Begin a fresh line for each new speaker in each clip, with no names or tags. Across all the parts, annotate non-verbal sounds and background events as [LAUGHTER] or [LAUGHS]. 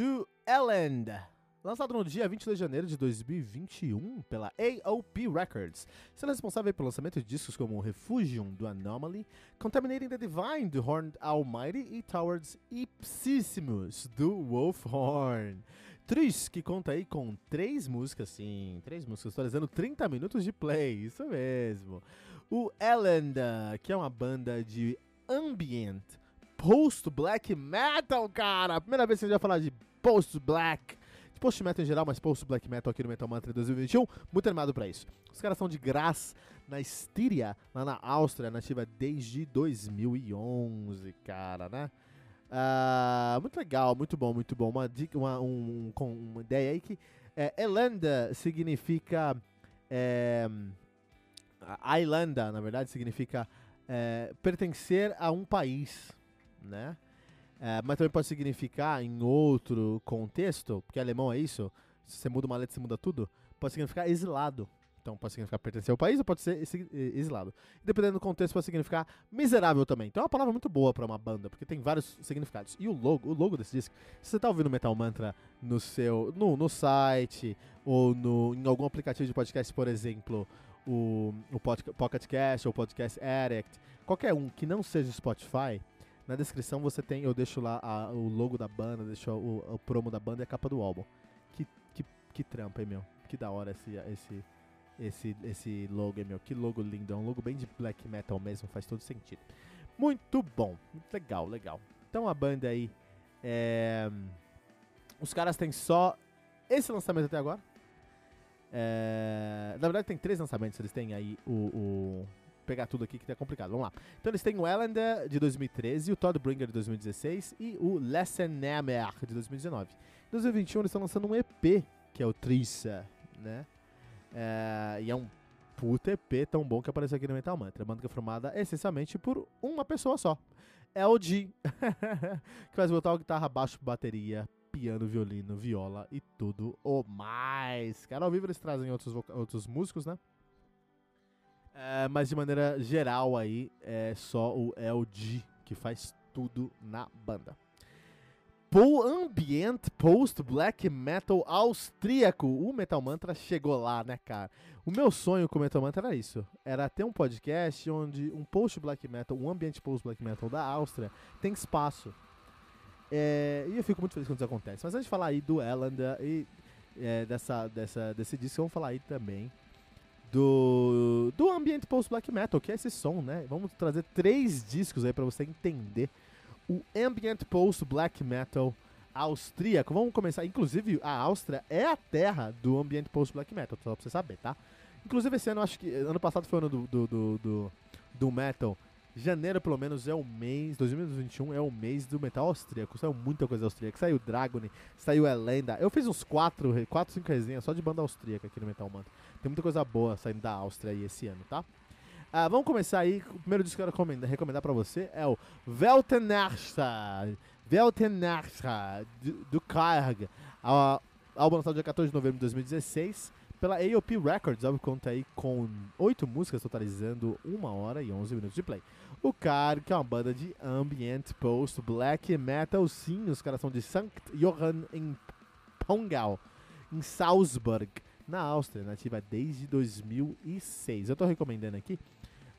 do Elend. Lançado no dia 22 de janeiro de 2021 pela AOP Records, sendo responsável pelo lançamento de discos como Refugium do Anomaly, Contaminating the Divine do Horned Almighty e Towards Ipsissimus do Wolfhorn. Tris, que conta aí com três músicas, sim, três músicas, atualizando 30 minutos de play, isso mesmo. O Elend, que é uma banda de ambient post-black metal, cara. Primeira vez que a gente vai falar de post-black, post-metal em geral, mas post-black metal aqui no Metal Mantra 2021. Muito animado pra isso. Os caras são de Graz, na Estíria, lá na Áustria, nativa desde 2011, cara, né? Ah, muito legal, muito bom, muito bom. Uma, dica, uma, um, um, uma ideia aí que é, Elanda significa. É, Islanda, na verdade, significa é, pertencer a um país né? É, mas também pode significar, em outro contexto, porque alemão é isso, se você muda uma letra, você muda tudo, pode significar exilado. Então pode significar pertencer ao país ou pode ser exilado. Dependendo do contexto, pode significar miserável também. Então é uma palavra muito boa para uma banda, porque tem vários significados. E o logo, o logo desse disco, se você tá ouvindo Metal Mantra no seu, no, no site ou no, em algum aplicativo de podcast, por exemplo, o, o Pocket Cast ou Podcast Addict, qualquer um que não seja Spotify, na descrição você tem, eu deixo lá a, o logo da banda, deixo o, o, promo da banda e a capa do álbum. Que, que, que trampa, hein, meu? Que da hora esse, esse, esse, esse logo, hein, meu? Que logo lindo. É um logo bem de black metal mesmo, faz todo sentido. Muito bom, legal, legal. Então a banda aí, é... os caras têm só esse lançamento até agora. É... Na verdade tem três lançamentos, eles têm aí o, o pegar tudo aqui que tá complicado. Vamos lá. Então eles têm o Ellender de 2013, o Todd Bringer de 2016 e o Lessenamer de 2019. Em 2021 eles estão lançando um EP, que é o Trissa, né? É, e é um puta EP tão bom que apareceu aqui no Metal Mantra. Banda que é formada essencialmente por uma pessoa só. LG, [LAUGHS] que faz botar guitarra, baixo, bateria, piano, violino, viola e tudo o mais. Cara, ao vivo eles trazem outros, outros músicos, né? É, mas de maneira geral aí, é só o LG que faz tudo na banda. Pool Ambient Post Black Metal austríaco. O Metal Mantra chegou lá, né, cara? O meu sonho com o Metal Mantra era isso. Era ter um podcast onde um post black metal, um ambient post black metal da Áustria tem espaço. É, e eu fico muito feliz quando isso acontece. Mas antes de falar aí do Ellender e é, dessa, dessa, desse disco, vamos falar aí também do, do ambiente post-black metal, que é esse som, né? Vamos trazer três discos aí para você entender o ambient post-black metal austríaco. Vamos começar, inclusive a Áustria é a terra do ambiente post-black metal, só pra você saber, tá? Inclusive esse ano, acho que ano passado foi o ano do, do, do, do, do metal Janeiro, pelo menos, é o mês, 2021 é o mês do metal austríaco. Saiu muita coisa austríaca. Saiu Dragon, saiu Elenda. Eu fiz uns 4, 4 5 resenhas só de banda austríaca aqui no Metal Mantra. Tem muita coisa boa saindo da Áustria aí esse ano, tá? Ah, vamos começar aí. O primeiro disco que eu quero recomendar, pra você é o Weltenersta. Weltenersta, do, do Karg. Álbum lançado dia 14 de novembro de 2016 pela AOP Records, álbum conta aí com 8 músicas, totalizando 1 hora e 11 minutos de play. O Car, que é uma banda de ambient post black metal, sim, os caras são de St. Johann em Pongau, em Salzburg, na Áustria, nativa desde 2006. Eu tô recomendando aqui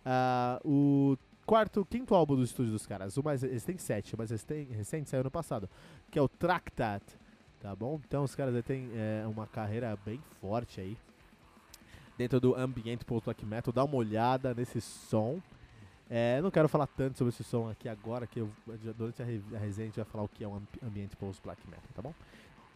uh, o quarto, quinto álbum do estúdio dos caras. O mais, eles têm sete, eles têm recente, saiu ano passado, que é o Tractat Tá bom? Então os caras têm é, uma carreira bem forte aí. Dentro do ambiente post-black metal. Dá uma olhada nesse som. É, não quero falar tanto sobre esse som aqui agora, que eu, durante a, a resenha a gente vai falar o que é um ambiente post-black metal, tá bom?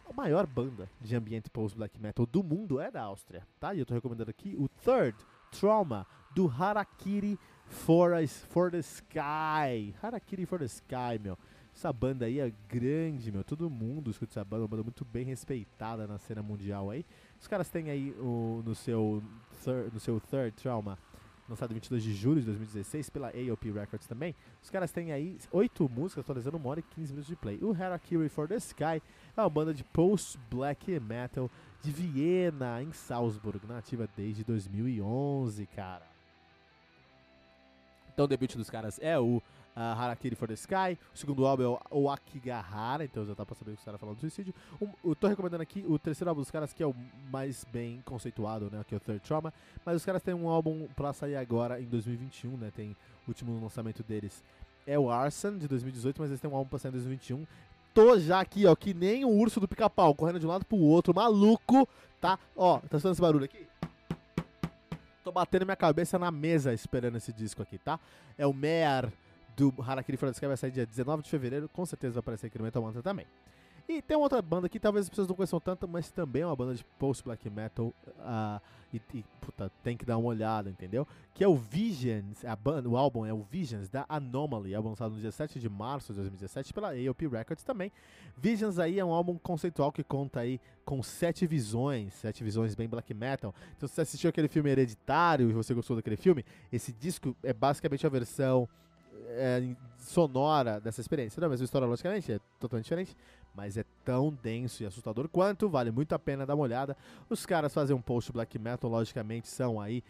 A maior banda de ambiente post-black metal do mundo é da Áustria, tá? E eu tô recomendando aqui o Third Trauma do Harakiri for, a, for the Sky. Harakiri for the Sky, meu. Essa banda aí é grande, meu. Todo mundo escuta essa banda, uma banda muito bem respeitada na cena mundial aí. Os caras têm aí o, no, seu third, no seu Third Trauma, lançado em 22 de julho de 2016 pela AOP Records também. Os caras têm aí oito músicas, atualizando uma hora e 15 minutos de play. O Harakiri for the Sky é uma banda de post-black metal de Viena, em Salzburg, nativa desde 2011, cara. Então o debut dos caras é o uh, Harakiri for the Sky. O segundo álbum é o Akigahara, então já dá pra saber o que os caras falando do suicídio. Um, eu tô recomendando aqui o terceiro álbum dos caras, que é o mais bem conceituado, né? Que é o Third Trauma. Mas os caras têm um álbum pra sair agora em 2021, né? Tem o último lançamento deles. É o Arson, de 2018, mas eles têm um álbum pra sair em 2021. Tô já aqui, ó, que nem o urso do pica-pau, correndo de um lado pro outro, maluco, tá? Ó, tá sendo esse barulho aqui? Tô batendo minha cabeça na mesa esperando esse disco aqui, tá? É o Mer do Harakiri For the Sky vai sair dia 19 de fevereiro, com certeza vai aparecer aqui no Metal Mantra também. E tem uma outra banda que talvez as pessoas não conheçam tanto, mas também é uma banda de post-black metal. Uh, e, e, puta, tem que dar uma olhada, entendeu? Que é o Visions, a banda, o álbum é o Visions da Anomaly, álbum lançado no dia 7 de março de 2017 pela AOP Records também. Visions aí é um álbum conceitual que conta aí com sete visões, sete visões bem black metal. Então se você assistiu aquele filme Hereditário e você gostou daquele filme, esse disco é basicamente a versão é, sonora dessa experiência. Não é a mesma história, logicamente, é totalmente diferente, mas é tão denso e assustador quanto, vale muito a pena dar uma olhada. Os caras fazem um post black metal, logicamente, são aí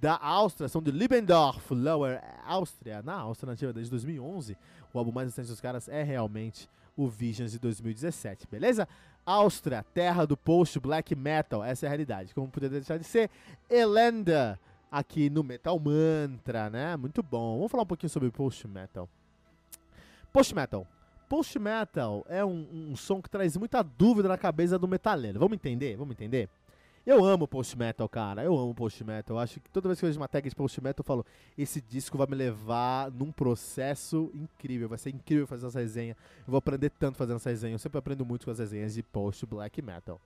da Áustria, são de Liebendorf, Lower Áustria, na Áustria nativa desde 2011. O álbum mais recente dos caras é realmente o Visions de 2017, beleza? Áustria, terra do post black metal, essa é a realidade. Como poderia deixar de ser, Elenda aqui no Metal Mantra, né? Muito bom. Vamos falar um pouquinho sobre Post Metal. Post Metal. Post Metal é um, um som que traz muita dúvida na cabeça do metaleiro. Vamos entender? Vamos entender? Eu amo post metal, cara. Eu amo post metal. Acho que toda vez que eu vejo uma tag de post metal, eu falo: esse disco vai me levar num processo incrível. Vai ser incrível fazer essa resenha. Eu vou aprender tanto fazendo essa resenha. Eu sempre aprendo muito com as resenhas de post black metal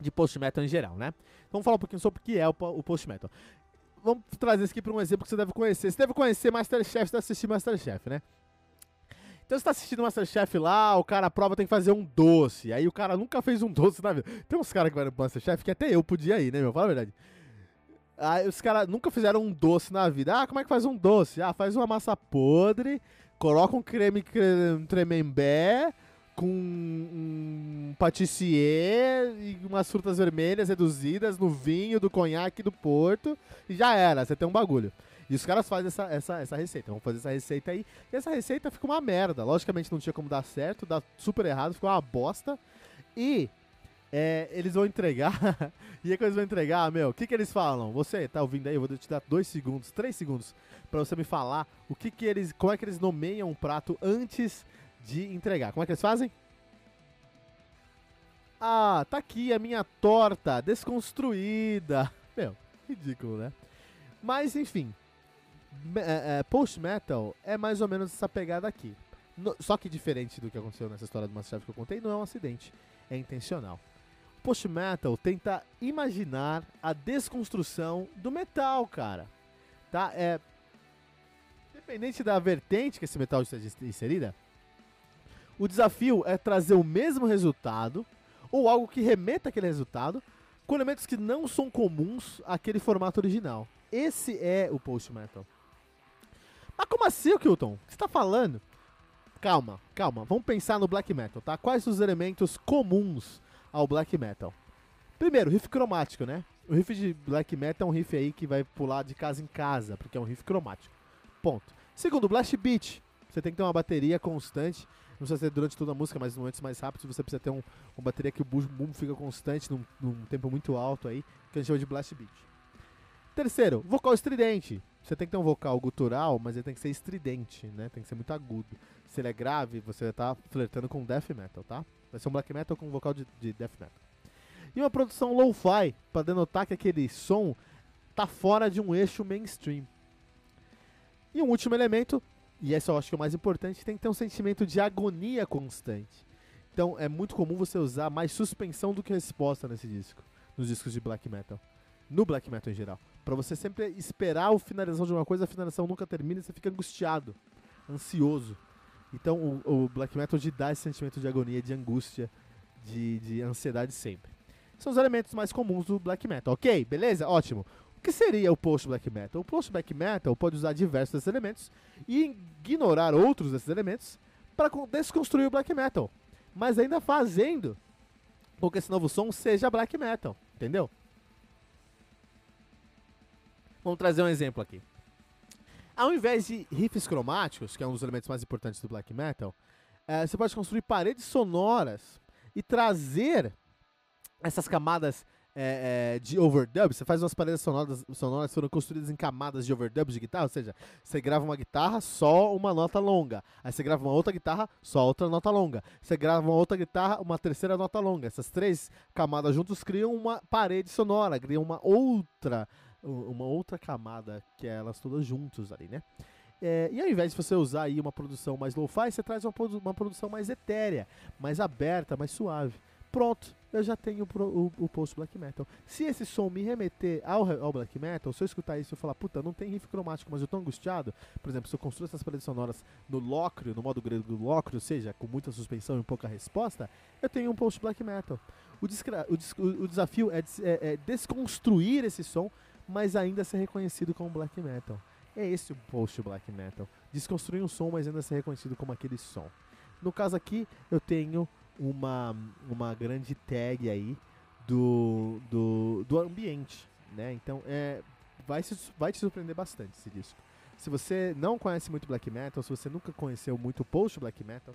de post-metal em geral, né? Vamos falar um pouquinho sobre o que é o, o post-metal. Vamos trazer isso aqui para um exemplo que você deve conhecer. Você deve conhecer Masterchef, você deve assistir Masterchef, né? Então você tá assistindo Masterchef lá, o cara prova tem que fazer um doce. Aí o cara nunca fez um [LAUGHS] doce na vida. Tem uns caras que vai no Masterchef que até eu podia ir, né, meu? Fala a verdade. Aí os caras nunca fizeram um doce na vida. Ah, como é que faz um doce? Ah, faz uma massa podre, coloca um creme, creme tremembé, com um patissier e umas frutas vermelhas reduzidas no vinho do conhaque do Porto e já era, você tem um bagulho. E os caras fazem essa, essa, essa receita, vamos fazer essa receita aí. E essa receita fica uma merda. Logicamente não tinha como dar certo, dá super errado, ficou uma bosta. E é, eles vão entregar. [LAUGHS] e aí quando eles vão entregar, meu, o que, que eles falam? Você tá ouvindo aí? Eu vou te dar dois segundos, três segundos, para você me falar o que, que eles. Como é que eles nomeiam um prato antes de entregar. Como é que eles fazem? Ah, tá aqui a minha torta desconstruída. [LAUGHS] Meu, ridículo, né? Mas enfim, é, é, post metal é mais ou menos essa pegada aqui. No, só que diferente do que aconteceu nessa história do Masterchef que eu contei, não é um acidente, é intencional. Post metal tenta imaginar a desconstrução do metal, cara. Tá? É independente da vertente que esse metal esteja inserida, o desafio é trazer o mesmo resultado ou algo que remeta aquele resultado com elementos que não são comuns àquele formato original. Esse é o post metal. Mas como assim, Kilton? O que você está falando? Calma, calma. Vamos pensar no black metal, tá? Quais os elementos comuns ao black metal? Primeiro, riff cromático, né? O riff de black metal é um riff aí que vai pular de casa em casa, porque é um riff cromático. Ponto. Segundo, blast beat. Você tem que ter uma bateria constante não precisa ser durante toda a música, mas momentos mais rápidos você precisa ter um, uma bateria que o boom fica constante num, num, tempo muito alto aí, que a gente chama de blast beat. Terceiro, vocal estridente. Você tem que ter um vocal gutural, mas ele tem que ser estridente, né? Tem que ser muito agudo. Se ele é grave, você tá flertando com death metal, tá? Vai ser um black metal com vocal de, de death metal. E uma produção lo-fi, para denotar que aquele som tá fora de um eixo mainstream. E um último elemento, e esse eu acho que é o mais importante, tem que ter um sentimento de agonia constante. Então é muito comum você usar mais suspensão do que resposta nesse disco, nos discos de black metal. No black metal em geral. para você sempre esperar o finalização de uma coisa, a finalização nunca termina e você fica angustiado. ansioso. Então o, o black metal te dá esse sentimento de agonia, de angústia, de, de ansiedade sempre. São os elementos mais comuns do black metal. Ok, beleza? Ótimo. Que seria o post black metal? O post black metal pode usar diversos elementos e ignorar outros desses elementos para desconstruir o black metal, mas ainda fazendo com que esse novo som seja black metal, entendeu? Vamos trazer um exemplo aqui. Ao invés de riffs cromáticos, que é um dos elementos mais importantes do black metal, é, você pode construir paredes sonoras e trazer essas camadas é, é, de overdub, você faz umas paredes sonoras, sonoras foram construídas em camadas de overdub de guitarra, ou seja, você grava uma guitarra, só uma nota longa. Aí você grava uma outra guitarra, só outra nota longa. Você grava uma outra guitarra, uma terceira nota longa. Essas três camadas juntos criam uma parede sonora, criam uma outra, uma outra camada, que é elas todas juntos ali, né? É, e ao invés de você usar aí uma produção mais lo-fi, você traz uma, produ uma produção mais etérea, mais aberta, mais suave. Pronto, eu já tenho pro, o, o post black metal. Se esse som me remeter ao, ao black metal, se eu escutar isso e falar, puta, não tem riff cromático, mas eu tô angustiado, por exemplo, se eu construo essas paredes sonoras no lócrio, no modo grego do lócrio, ou seja, com muita suspensão e pouca resposta, eu tenho um post black metal. O, o, o desafio é, é, é desconstruir esse som, mas ainda ser reconhecido como black metal. É esse o post black metal. Desconstruir um som, mas ainda ser reconhecido como aquele som. No caso aqui, eu tenho uma, uma grande tag aí do, do, do ambiente, né? Então é, vai, se, vai te surpreender bastante esse disco. Se você não conhece muito black metal, se você nunca conheceu muito post black metal,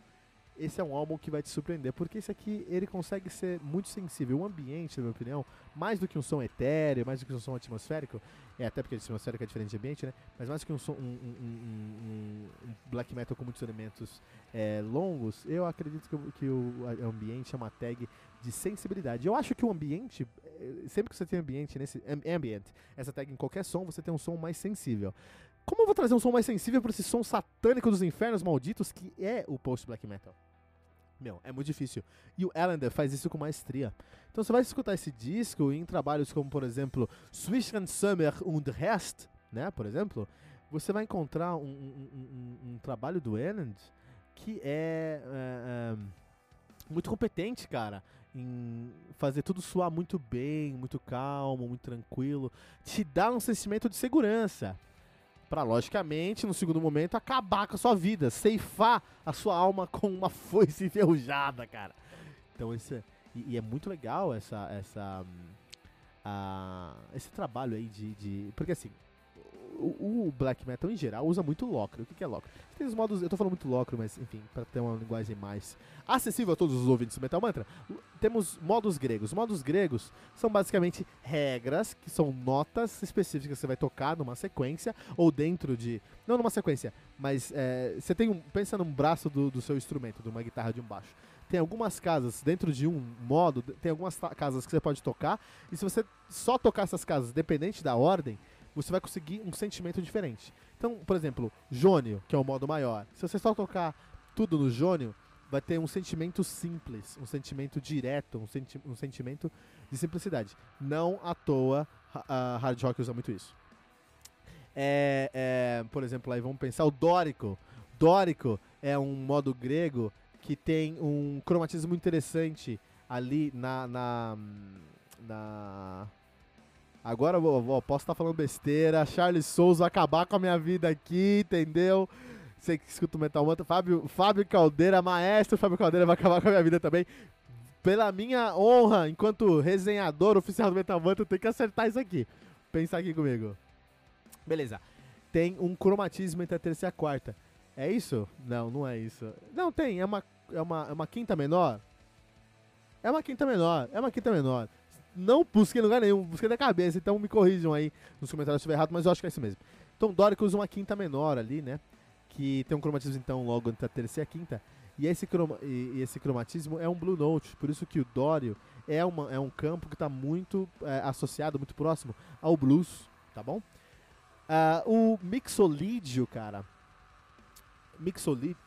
esse é um álbum que vai te surpreender, porque esse aqui ele consegue ser muito sensível. O ambiente, na minha opinião, mais do que um som etéreo, mais do que um som atmosférico, é até porque atmosférico é diferente de ambiente, né? Mas mais que um, som, um, um, um, black metal com muitos elementos é, longos, eu acredito que, que o ambiente é uma tag de sensibilidade. Eu acho que o ambiente, eh, sempre que você tem ambiente nesse ambient, essa tag em qualquer som, você tem um som mais sensível. Como eu vou trazer um som mais sensível para esse som satânico dos infernos malditos que é o post black metal? Meu, é muito difícil. E o Ellender faz isso com maestria. Então você vai escutar esse disco em trabalhos como, por exemplo, Zwischen Summer und Rest, né, por exemplo, você vai encontrar um, um, um, um trabalho do Ellend que é, é, é, muito competente, cara, em fazer tudo soar muito bem, muito calmo, muito tranquilo, te dá um sentimento de segurança para logicamente, no segundo momento, acabar com a sua vida, ceifar a sua alma [LAUGHS] com uma foice enferrujada, cara. Então esse é, e, e, é muito legal essa essa uh, esse trabalho aí de, de porque assim o, o, black metal em geral usa muito locro. O que, que é locro? Tem os modos, eu tô falando muito locro, mas enfim, para ter uma linguagem mais acessível a todos os ouvintes do Metal Mantra, temos modos gregos. Modos gregos são basicamente regras, que são notas específicas que você vai tocar numa sequência, ou dentro de. Não numa sequência, mas é, você tem um. Pensa num braço do, do seu instrumento, de uma guitarra de um baixo tem algumas casas dentro de um modo, tem algumas casas que você pode tocar, e se você só tocar essas casas, dependente da ordem, você vai conseguir um sentimento diferente. Então, por exemplo, Jônio, que é o modo maior. Se você só tocar tudo no Jônio, vai ter um sentimento simples, um sentimento direto, um, senti um sentimento de simplicidade. Não à toa a hard rock usa muito isso. É, é, por exemplo, aí vamos pensar o dórico. Dórico é um modo grego que tem um cromatismo interessante ali na, na, na Agora eu posso estar falando besteira. Charles Souza acabar com a minha vida aqui, entendeu? Você que escuta o Metal Mantra. Fábio, Fábio Caldeira, maestro Fábio Caldeira, vai acabar com a minha vida também. Pela minha honra, enquanto resenhador oficial do Metal Mantra, eu tenho que acertar isso aqui. Pensa aqui comigo. Beleza. Tem um cromatismo entre a terça e a quarta. É isso? Não, não é isso. Não, tem. É uma, é uma, é uma quinta menor. É uma quinta menor. É uma quinta menor não busquei em lugar nenhum, busquei na cabeça, então me corrijam aí nos comentários se estiver errado, mas eu acho que é isso mesmo. Então Dórico usa uma quinta menor ali, né? Que tem um cromatismo então logo entre a terceira e a quinta. E esse, croma, e, e esse cromatismo é um Blue Note, por isso que o Dório é, uma, é um campo que está muito é, associado, muito próximo ao blues, tá bom? Uh, o mixolídio, cara. Mixolídio.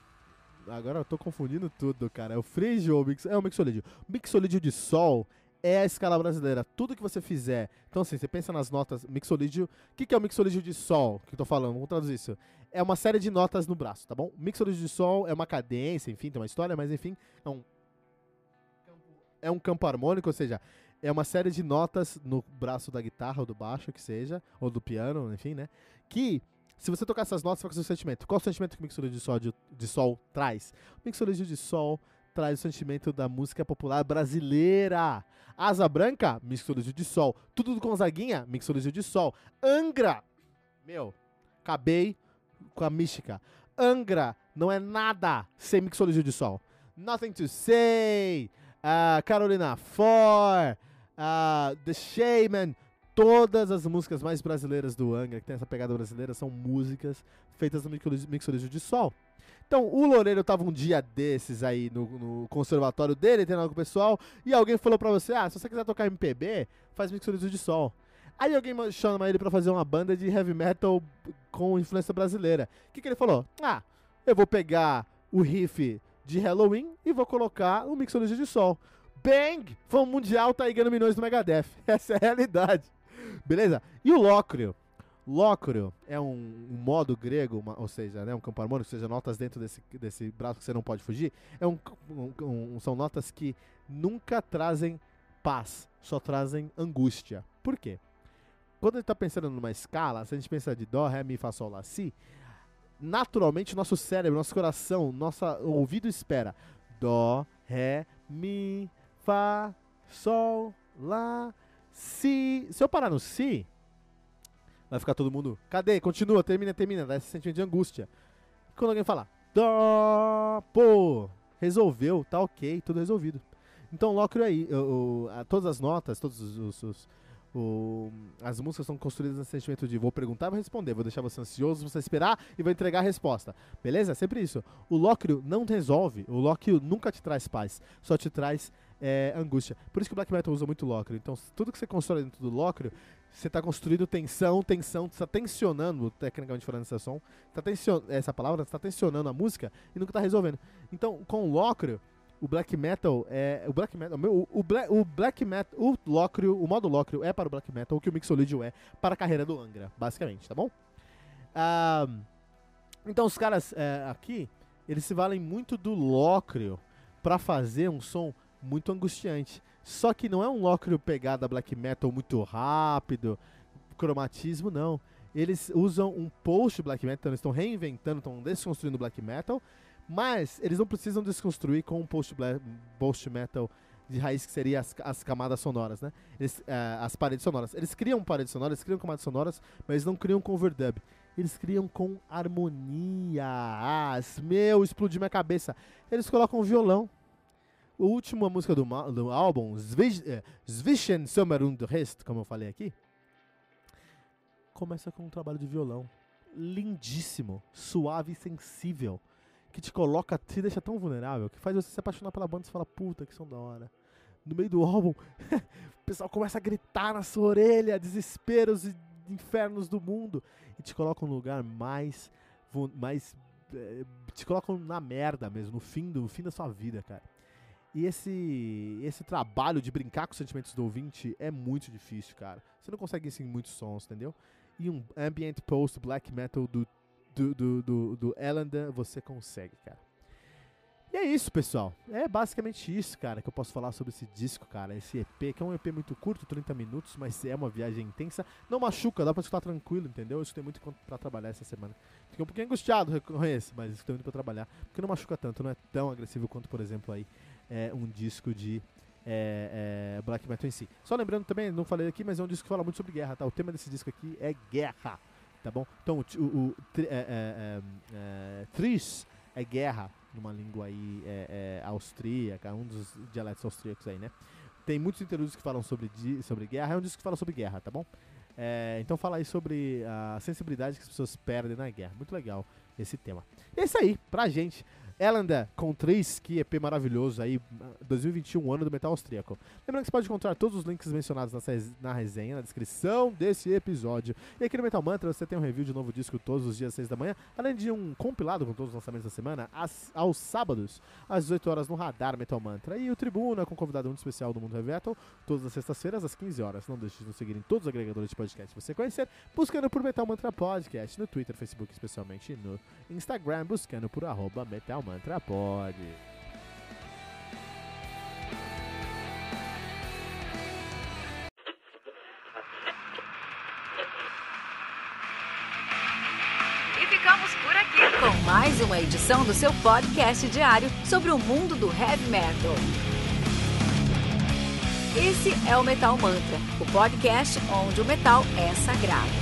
Agora eu tô confundindo tudo, cara. É o frígio ou o mix... É o mixolídio. Mixolídio de sol é a escala brasileira. Tudo que você fizer. Então, assim, você pensa nas notas mixolídio. O que, que é o mixolídio de sol que eu tô falando? Vamos traduzir isso. É uma série de notas no braço, tá bom? Mixolídio de sol é uma cadência, enfim, tem uma história, mas enfim, é um. É um campo harmônico, ou seja, é uma série de notas no braço da guitarra ou do baixo, que seja, ou do piano, enfim, né? Que, se você tocar essas notas, vai com o seu sentimento. Qual o sentimento que o mixolídio de sol, de, de sol traz? O mixolídio de sol traz o sentimento da música popular brasileira. Asa Branca, mixolídio de sol. Tudo do Gonzaguinha, mixolídio de sol. Angra, meu, acabei com a mística. Angra não é nada sem mixolídio de sol. Nothing to Say, uh, Carolina For, uh, The Shaman, todas as músicas mais brasileiras do Angra, que tem essa pegada brasileira, são músicas feitas no mixolídio de sol. Então, o Loureiro tava um dia desses aí no, no conservatório dele, treinando com o pessoal, e alguém falou pra você, ah, se você quiser tocar MPB, faz mixolídio de sol. Aí alguém chama ele pra fazer uma banda de heavy metal com influência brasileira. O que, que ele falou? Ah, eu vou pegar o riff de Halloween e vou colocar o mixolídio de sol. Bang! Fã mundial tá aí ganhando milhões do Megadeth. [LAUGHS] Essa é a realidade. Beleza? E o Lócrio? Lócrio é um, um modo grego, uma, ou seja, né, um campo harmônico, ou seja, notas dentro desse, desse braço que você não pode fugir. É um, um, são notas que nunca trazem paz, só trazem angústia. Por quê? Quando a gente está pensando numa escala, se a gente pensa de Dó, Ré, Mi, Fá, Sol, Lá, Si, naturalmente nosso cérebro, nosso coração, nosso ouvido espera Dó, Ré, Mi, Fá, Sol, Lá, Si. Se eu parar no Si, vai ficar todo mundo. Cadê? Continua, termina, termina. Dá esse sentimento de angústia. E quando alguém falar, pô, resolveu, tá ok, tudo resolvido. Então, Locrio aí, o, o, todas as notas, todos os, os, os o, as músicas são construídas nesse sentimento de vou perguntar, vou responder, vou deixar você ansioso, você esperar e vou entregar a resposta. Beleza? Sempre isso. O Locrio não resolve, o Locrio nunca te traz paz, só te traz é, angústia. Por isso que o Black Metal usa muito Locrio. Então, tudo que você constrói dentro do Locrio você está construindo tensão, tensão, está tensionando, tecnicamente falando essa som, tá tension, essa palavra, está tensionando a música e nunca está resolvendo. Então, com o Locrio, o black metal é o black metal, o, o, black, o black metal, o Locrio, o modo Locrio é para o black metal, o que o Mixolydian é para a carreira do Angra, basicamente, tá bom? Ah, então os caras é, aqui, eles se valem muito do Locrio para fazer um som muito angustiante. Só que não é um Locrio pegada black metal muito rápido, cromatismo, não. Eles usam um post black metal, eles estão reinventando, estão desconstruindo black metal, mas eles não precisam desconstruir com um post, black, post metal de raiz que seria as, as camadas sonoras, né? Eles, uh, as paredes sonoras. Eles criam paredes sonoras, criam camadas sonoras, mas eles não criam com overdub. Eles criam com harmonias. Meu, explodiu minha cabeça. Eles colocam violão, a última música do, do álbum, Zwischen Sommer und Rest, como eu falei aqui, começa com um trabalho de violão lindíssimo, suave e sensível, que te coloca, te deixa tão vulnerável, que faz você se apaixonar pela banda e fala, puta, que som da hora. No meio do álbum, [LAUGHS] o pessoal começa a gritar na sua orelha, desesperos e infernos do mundo, e te colocam no lugar mais, mais eh, te colocam na merda mesmo, no fim, do, no fim da sua vida, cara. E esse, esse trabalho de brincar com os sentimentos do ouvinte é muito difícil, cara. Você não consegue isso em muitos sons, entendeu? E um ambient post black metal do, do, do, do, do você consegue, cara. E é isso, pessoal. É basicamente isso, cara, que eu posso falar sobre esse disco, cara. Esse EP, que é um EP muito curto, 30 minutos, mas é uma viagem intensa. Não machuca, dá pra escutar tranquilo, entendeu? Eu escutei muito pra trabalhar essa semana. Fiquei um pouquinho angustiado, reconheço, mas escutei muito pra trabalhar. Porque não machuca tanto, não é tão agressivo quanto, por exemplo, aí é, um disco de é, é, black metal em si. Só lembrando também, não falei aqui, mas é um disco que fala muito sobre guerra, tá? O tema desse disco aqui é guerra, tá bom? Então, o, o, o é, é, é, Tris é guerra, numa língua aí austríaca, um dos dialetos austríacos aí, né? Tem muitos interlúdios que falam sobre, sobre guerra, é um disco que fala sobre guerra, tá bom? então fala aí sobre a sensibilidade que as pessoas perdem na guerra. Muito legal esse tema. É isso aí, pra gente Elanda com 3, que EP maravilhoso aí, 2021, ano do metal austríaco. Lembrando que você pode encontrar todos os links mencionados na resenha, na descrição desse episódio. E aqui no Metal Mantra você tem um review de novo disco todos os dias às 6 da manhã, além de um compilado com todos os lançamentos da semana, às, aos sábados, às 18 horas no Radar Metal Mantra. E o Tribuna com convidado muito especial do Mundo Heavy Metal, todas as sextas-feiras às 15 horas. Não deixe de nos seguir em todos os agregadores de podcast que você conhecer, buscando por Metal Mantra Podcast, no Twitter, Facebook, especialmente no Instagram, buscando por arroba Metal Mantra. Pode.
E ficamos por aqui com mais uma edição do seu podcast diário sobre o mundo do heavy metal. Esse é o Metal Mantra, o podcast onde o metal é sagrado.